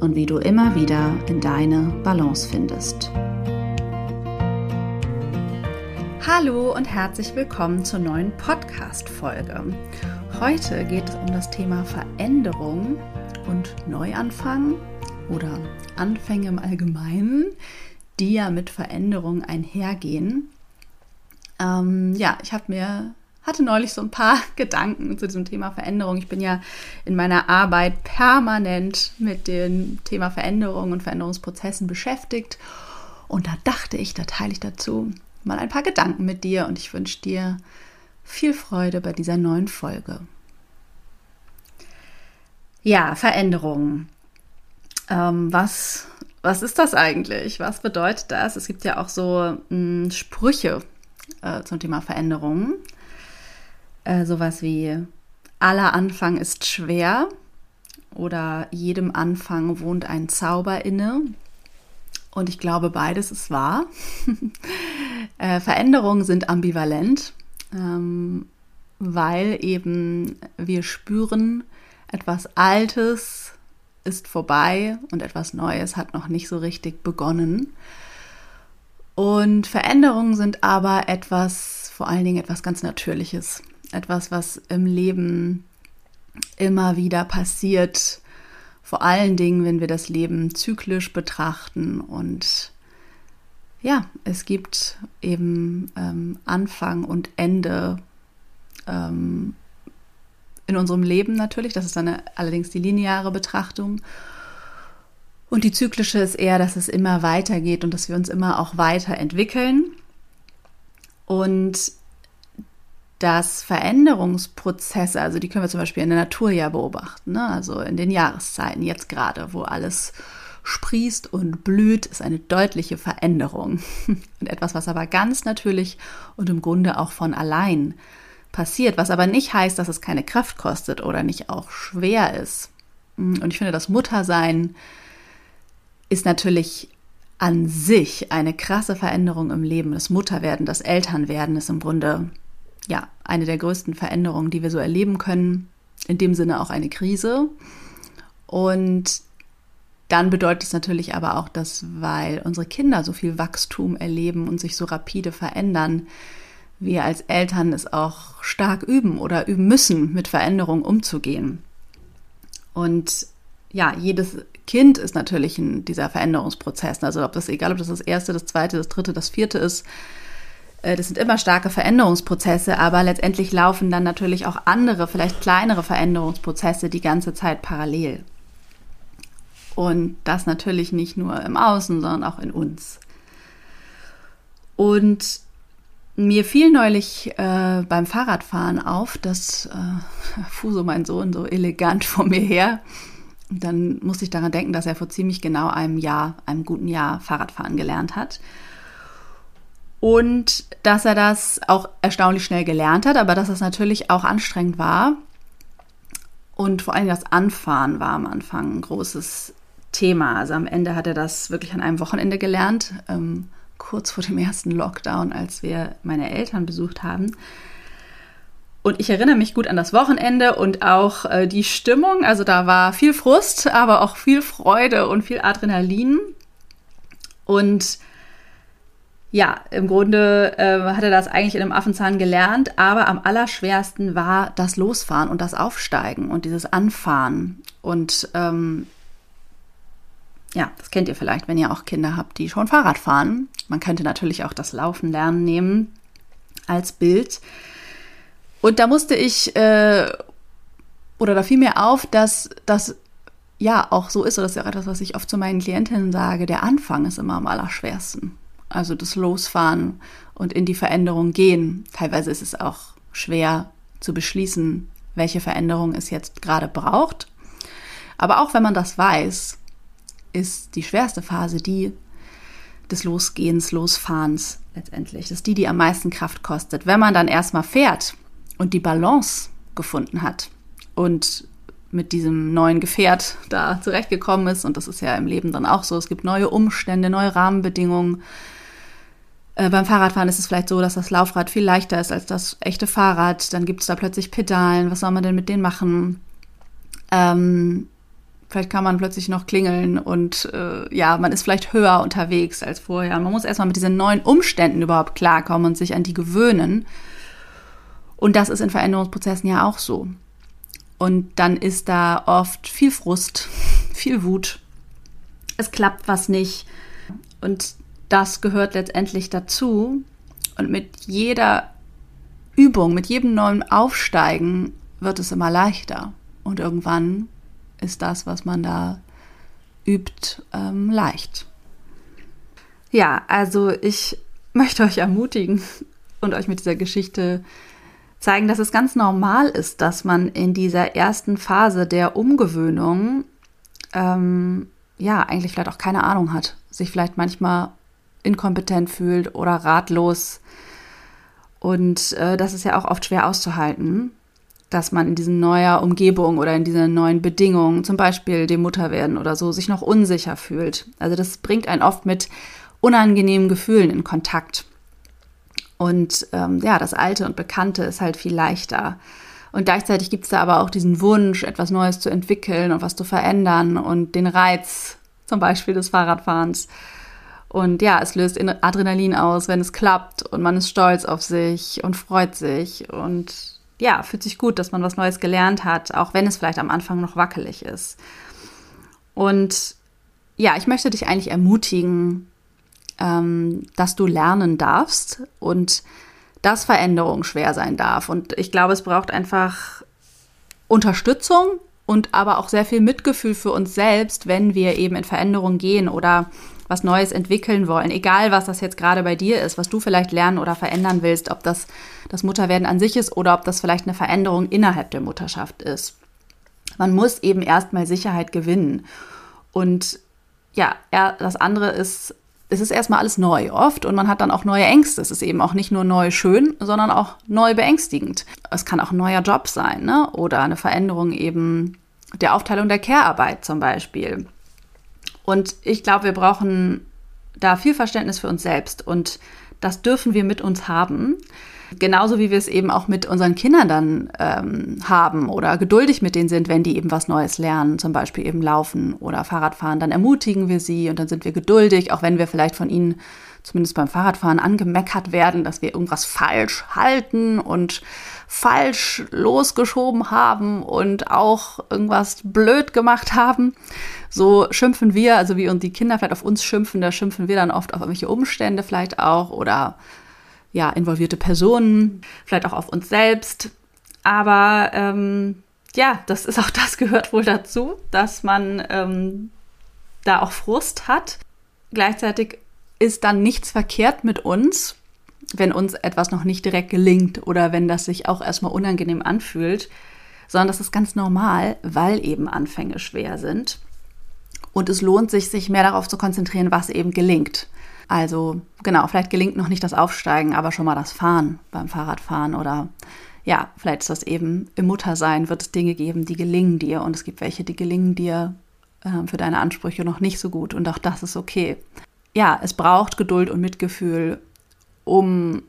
und wie du immer wieder in deine Balance findest. Hallo und herzlich willkommen zur neuen Podcast-Folge. Heute geht es um das Thema Veränderung und Neuanfang oder Anfänge im Allgemeinen, die ja mit Veränderung einhergehen. Ähm, ja, ich habe mir hatte neulich so ein paar Gedanken zu diesem Thema Veränderung. Ich bin ja in meiner Arbeit permanent mit dem Thema Veränderung und Veränderungsprozessen beschäftigt. Und da dachte ich, da teile ich dazu mal ein paar Gedanken mit dir und ich wünsche dir viel Freude bei dieser neuen Folge. Ja, Veränderung. Ähm, was, was ist das eigentlich? Was bedeutet das? Es gibt ja auch so mh, hm, Sprüche äh, zum Thema Veränderung äh, sowas wie aller Anfang ist schwer oder jedem Anfang wohnt ein Zauber inne. Und ich glaube, beides ist wahr. äh, Veränderungen sind ambivalent, ähm, weil eben wir spüren, etwas Altes ist vorbei und etwas Neues hat noch nicht so richtig begonnen. Und Veränderungen sind aber etwas, vor allen Dingen etwas ganz Natürliches etwas, was im Leben immer wieder passiert, vor allen Dingen, wenn wir das Leben zyklisch betrachten und ja, es gibt eben ähm, Anfang und Ende ähm, in unserem Leben natürlich. Das ist dann allerdings die lineare Betrachtung. Und die zyklische ist eher, dass es immer weitergeht und dass wir uns immer auch weiterentwickeln. Und dass Veränderungsprozesse, also die können wir zum Beispiel in der Natur ja beobachten, ne? also in den Jahreszeiten jetzt gerade, wo alles sprießt und blüht, ist eine deutliche Veränderung. Und etwas, was aber ganz natürlich und im Grunde auch von allein passiert, was aber nicht heißt, dass es keine Kraft kostet oder nicht auch schwer ist. Und ich finde, das Muttersein ist natürlich an sich eine krasse Veränderung im Leben. Das Mutterwerden, das Elternwerden ist im Grunde ja, eine der größten Veränderungen, die wir so erleben können. In dem Sinne auch eine Krise. Und dann bedeutet es natürlich aber auch, dass, weil unsere Kinder so viel Wachstum erleben und sich so rapide verändern, wir als Eltern es auch stark üben oder üben müssen, mit Veränderungen umzugehen. Und ja, jedes Kind ist natürlich in dieser Veränderungsprozess. Also ob das egal, ob das das erste, das zweite, das dritte, das vierte ist, das sind immer starke Veränderungsprozesse, aber letztendlich laufen dann natürlich auch andere, vielleicht kleinere Veränderungsprozesse die ganze Zeit parallel. Und das natürlich nicht nur im Außen, sondern auch in uns. Und mir fiel neulich äh, beim Fahrradfahren auf, dass äh, Fuso, mein Sohn, so elegant vor mir her. Dann musste ich daran denken, dass er vor ziemlich genau einem Jahr, einem guten Jahr Fahrradfahren gelernt hat und dass er das auch erstaunlich schnell gelernt hat, aber dass es natürlich auch anstrengend war. Und vor allem das Anfahren war am Anfang ein großes Thema. Also am Ende hat er das wirklich an einem Wochenende gelernt, ähm, kurz vor dem ersten Lockdown, als wir meine Eltern besucht haben. Und ich erinnere mich gut an das Wochenende und auch äh, die Stimmung. Also da war viel Frust, aber auch viel Freude und viel Adrenalin. Und ja, im Grunde äh, hat er das eigentlich in einem Affenzahn gelernt, aber am allerschwersten war das Losfahren und das Aufsteigen und dieses Anfahren. Und ähm, Ja, das kennt ihr vielleicht, wenn ihr auch Kinder habt, die schon Fahrrad fahren. Man könnte natürlich auch das Laufen lernen nehmen als Bild. Und da musste ich, äh, oder da fiel mir auf, dass das ja auch so ist, oder das ist ja auch etwas, was ich oft zu meinen Klientinnen sage, der Anfang ist immer am allerschwersten. Also das Losfahren und in die Veränderung gehen. Teilweise ist es auch schwer zu beschließen, welche Veränderung es jetzt gerade braucht. Aber auch wenn man das weiß, ist die schwerste Phase die des Losgehens, Losfahrens letztendlich. Das ist die, die am meisten Kraft kostet. Wenn man dann erstmal fährt und die Balance gefunden hat und mit diesem neuen Gefährt da zurechtgekommen ist, und das ist ja im Leben dann auch so, es gibt neue Umstände, neue Rahmenbedingungen. Äh, beim Fahrradfahren ist es vielleicht so, dass das Laufrad viel leichter ist als das echte Fahrrad. Dann gibt es da plötzlich Pedalen. Was soll man denn mit denen machen? Ähm, Vielleicht kann man plötzlich noch klingeln und äh, ja, man ist vielleicht höher unterwegs als vorher. Man muss erstmal mit diesen neuen Umständen überhaupt klarkommen und sich an die gewöhnen. Und das ist in Veränderungsprozessen ja auch so. Und dann ist da oft viel Frust, viel Wut. Es klappt was nicht. Und das gehört letztendlich dazu. Und mit jeder Übung, mit jedem neuen Aufsteigen wird es immer leichter. Und irgendwann ist das, was man da übt, ähm, leicht. Ja, also ich möchte euch ermutigen und euch mit dieser Geschichte zeigen, dass es ganz normal ist, dass man in dieser ersten Phase der Umgewöhnung ähm, ja eigentlich vielleicht auch keine Ahnung hat, sich vielleicht manchmal inkompetent fühlt oder ratlos. Und äh, das ist ja auch oft schwer auszuhalten dass man in diesen neuer Umgebung oder in diesen neuen Bedingungen, zum Beispiel dem Mutterwerden oder so, sich noch unsicher fühlt. Also das bringt einen oft mit unangenehmen Gefühlen in Kontakt. Und ähm, ja, das Alte und Bekannte ist halt viel leichter. Und gleichzeitig gibt es da aber auch diesen Wunsch, etwas Neues zu entwickeln und was zu verändern und den Reiz zum Beispiel des Fahrradfahrens. Und ja, es löst Adrenalin aus, wenn es klappt und man ist stolz auf sich und freut sich und ja, fühlt sich gut, dass man was Neues gelernt hat, auch wenn es vielleicht am Anfang noch wackelig ist. Und ja, ich möchte dich eigentlich ermutigen, ähm, dass du lernen darfst und dass Veränderung schwer sein darf. Und ich glaube, es braucht einfach Unterstützung und aber auch sehr viel Mitgefühl für uns selbst, wenn wir eben in Veränderung gehen oder was Neues entwickeln wollen, egal was das jetzt gerade bei dir ist, was du vielleicht lernen oder verändern willst, ob das das Mutterwerden an sich ist oder ob das vielleicht eine Veränderung innerhalb der Mutterschaft ist. Man muss eben erstmal Sicherheit gewinnen. Und ja, das andere ist, es ist erstmal alles neu oft und man hat dann auch neue Ängste. Es ist eben auch nicht nur neu schön, sondern auch neu beängstigend. Es kann auch ein neuer Job sein ne? oder eine Veränderung eben der Aufteilung der Care-Arbeit zum Beispiel. Und ich glaube, wir brauchen da viel Verständnis für uns selbst und das dürfen wir mit uns haben. Genauso wie wir es eben auch mit unseren Kindern dann ähm, haben oder geduldig mit denen sind, wenn die eben was Neues lernen, zum Beispiel eben laufen oder Fahrradfahren, dann ermutigen wir sie und dann sind wir geduldig, auch wenn wir vielleicht von ihnen zumindest beim Fahrradfahren angemeckert werden, dass wir irgendwas falsch halten und falsch losgeschoben haben und auch irgendwas blöd gemacht haben. So schimpfen wir, also wie und die Kinder vielleicht auf uns schimpfen, da schimpfen wir dann oft auf irgendwelche Umstände vielleicht auch oder ja, involvierte Personen, vielleicht auch auf uns selbst. Aber ähm, ja, das ist auch das gehört wohl dazu, dass man ähm, da auch Frust hat. Gleichzeitig ist dann nichts verkehrt mit uns, wenn uns etwas noch nicht direkt gelingt oder wenn das sich auch erstmal unangenehm anfühlt, sondern das ist ganz normal, weil eben Anfänge schwer sind. Und es lohnt sich, sich mehr darauf zu konzentrieren, was eben gelingt. Also genau, vielleicht gelingt noch nicht das Aufsteigen, aber schon mal das Fahren beim Fahrradfahren oder ja, vielleicht ist das eben im Muttersein, wird es Dinge geben, die gelingen dir und es gibt welche, die gelingen dir äh, für deine Ansprüche noch nicht so gut und auch das ist okay. Ja, es braucht Geduld und Mitgefühl um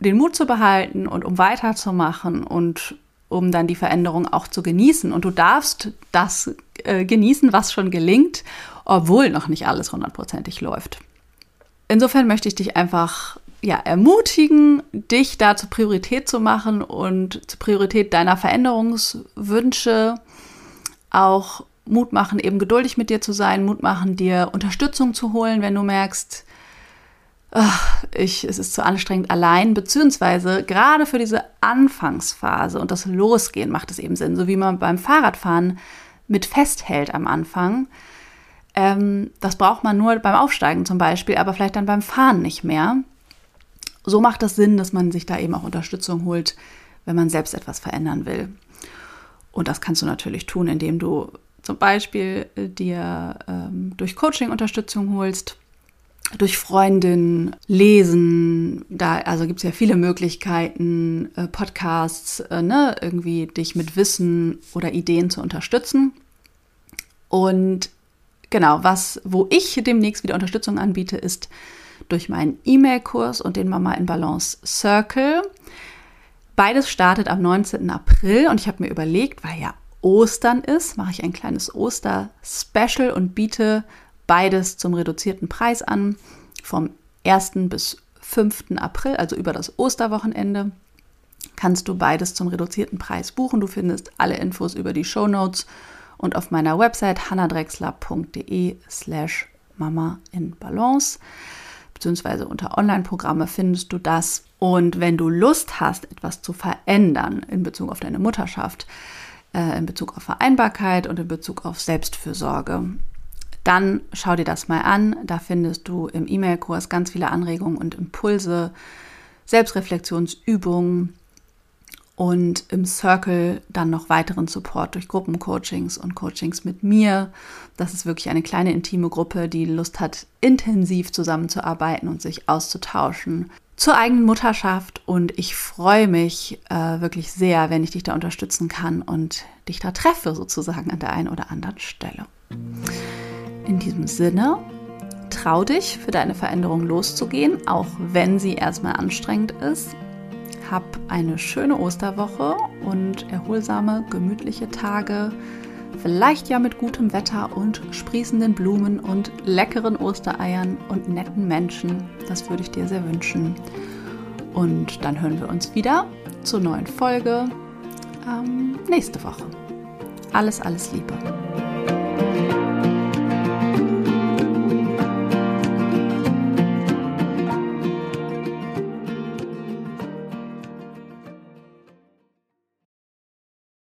den Mut zu behalten und um weiterzumachen und um dann die Veränderung auch zu genießen. Und du darfst das äh, genießen, was schon gelingt, obwohl noch nicht alles hundertprozentig läuft. Insofern möchte ich dich einfach ja, ermutigen, dich da zur Priorität zu machen und zur Priorität deiner Veränderungswünsche auch Mut machen, eben geduldig mit dir zu sein, Mut machen, dir Unterstützung zu holen, wenn du merkst, ach, ich, es ist zu anstrengend allein, beziehungsweise gerade für diese Anfangsphase und das Losgehen macht es eben Sinn, so wie man beim Fahrradfahren mit festhält am Anfang. Ähm, das braucht man nur beim Aufsteigen zum Beispiel, aber vielleicht dann beim Fahren nicht mehr. So macht es Sinn, dass man sich da eben auch Unterstützung holt, wenn man selbst etwas verändern will. Und das kannst du natürlich tun, indem du zum Beispiel dir ähm, durch Coaching Unterstützung holst durch Freundinnen lesen. Da also gibt es ja viele Möglichkeiten, äh, Podcasts, äh, ne, irgendwie dich mit Wissen oder Ideen zu unterstützen. Und genau, was, wo ich demnächst wieder Unterstützung anbiete, ist durch meinen E-Mail-Kurs und den Mama in Balance Circle. Beides startet am 19. April und ich habe mir überlegt, weil ja Ostern ist, mache ich ein kleines Oster-Special und biete beides zum reduzierten Preis an, vom 1. bis 5. April, also über das Osterwochenende, kannst du beides zum reduzierten Preis buchen. Du findest alle Infos über die Show Notes und auf meiner Website hannadrexler.de slash mama in balance beziehungsweise unter Online-Programme findest du das. Und wenn du Lust hast, etwas zu verändern in Bezug auf deine Mutterschaft, äh, in Bezug auf Vereinbarkeit und in Bezug auf Selbstfürsorge, dann schau dir das mal an. Da findest du im E-Mail-Kurs ganz viele Anregungen und Impulse, Selbstreflexionsübungen und im Circle dann noch weiteren Support durch Gruppencoachings und Coachings mit mir. Das ist wirklich eine kleine intime Gruppe, die Lust hat, intensiv zusammenzuarbeiten und sich auszutauschen zur eigenen Mutterschaft. Und ich freue mich äh, wirklich sehr, wenn ich dich da unterstützen kann und dich da treffe, sozusagen an der einen oder anderen Stelle. In diesem Sinne, trau dich, für deine Veränderung loszugehen, auch wenn sie erstmal anstrengend ist. Hab eine schöne Osterwoche und erholsame, gemütliche Tage. Vielleicht ja mit gutem Wetter und sprießenden Blumen und leckeren Ostereiern und netten Menschen. Das würde ich dir sehr wünschen. Und dann hören wir uns wieder zur neuen Folge ähm, nächste Woche. Alles, alles Liebe.